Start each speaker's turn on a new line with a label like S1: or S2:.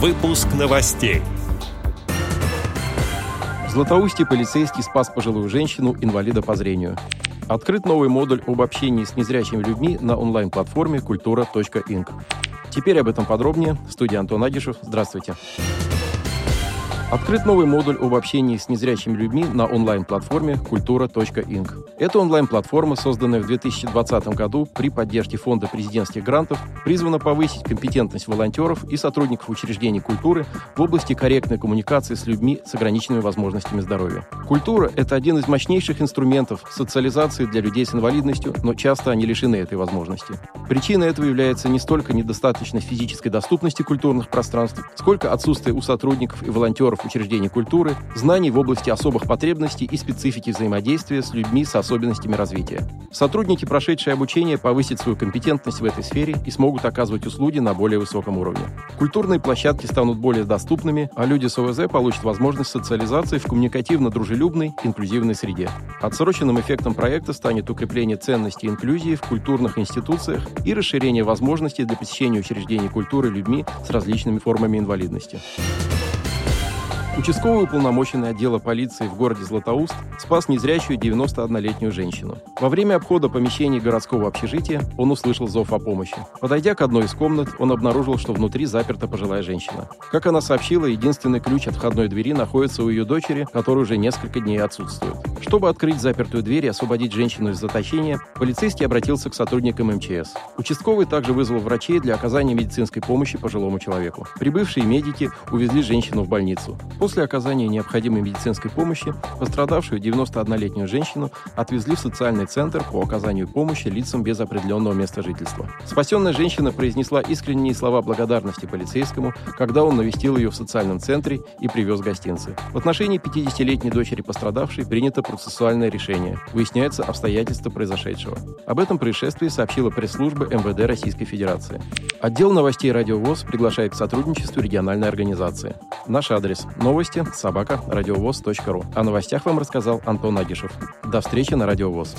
S1: Выпуск новостей.
S2: В Златоусте полицейский спас пожилую женщину, инвалида по зрению. Открыт новый модуль об общении с незрячими людьми на онлайн-платформе культура.инк. Теперь об этом подробнее. В студии Антон Агишев. Здравствуйте. Открыт новый модуль об общении с незрячими людьми на онлайн-платформе культура.инк. Эта онлайн-платформа, созданная в 2020 году при поддержке Фонда президентских грантов, призвана повысить компетентность волонтеров и сотрудников учреждений культуры в области корректной коммуникации с людьми с ограниченными возможностями здоровья. Культура – это один из мощнейших инструментов социализации для людей с инвалидностью, но часто они лишены этой возможности. Причиной этого является не столько недостаточность физической доступности культурных пространств, сколько отсутствие у сотрудников и волонтеров сотрудников учреждений культуры, знаний в области особых потребностей и специфики взаимодействия с людьми с особенностями развития. Сотрудники, прошедшие обучение, повысят свою компетентность в этой сфере и смогут оказывать услуги на более высоком уровне. Культурные площадки станут более доступными, а люди с ОВЗ получат возможность социализации в коммуникативно-дружелюбной, инклюзивной среде. Отсроченным эффектом проекта станет укрепление ценностей инклюзии в культурных институциях и расширение возможностей для посещения учреждений культуры людьми с различными формами инвалидности. Участковый уполномоченный отдела полиции в городе Златоуст спас незрячую 91-летнюю женщину. Во время обхода помещений городского общежития он услышал зов о помощи. Подойдя к одной из комнат, он обнаружил, что внутри заперта пожилая женщина. Как она сообщила, единственный ключ от входной двери находится у ее дочери, которая уже несколько дней отсутствует. Чтобы открыть запертую дверь и освободить женщину из заточения, полицейский обратился к сотрудникам МЧС. Участковый также вызвал врачей для оказания медицинской помощи пожилому человеку. Прибывшие медики увезли женщину в больницу. После оказания необходимой медицинской помощи пострадавшую 91-летнюю женщину отвезли в социальный центр по оказанию помощи лицам без определенного места жительства. Спасенная женщина произнесла искренние слова благодарности полицейскому, когда он навестил ее в социальном центре и привез гостинцы. В отношении 50-летней дочери пострадавшей принято процессуальное решение. Выясняются обстоятельства произошедшего. Об этом происшествии сообщила пресс-служба МВД Российской Федерации. Отдел новостей «Радио ВОЗ» приглашает к сотрудничеству региональной организации. Наш адрес – новости собака радиовоз.ру. О новостях вам рассказал Антон Агишев. До встречи на Радио ВОЗ.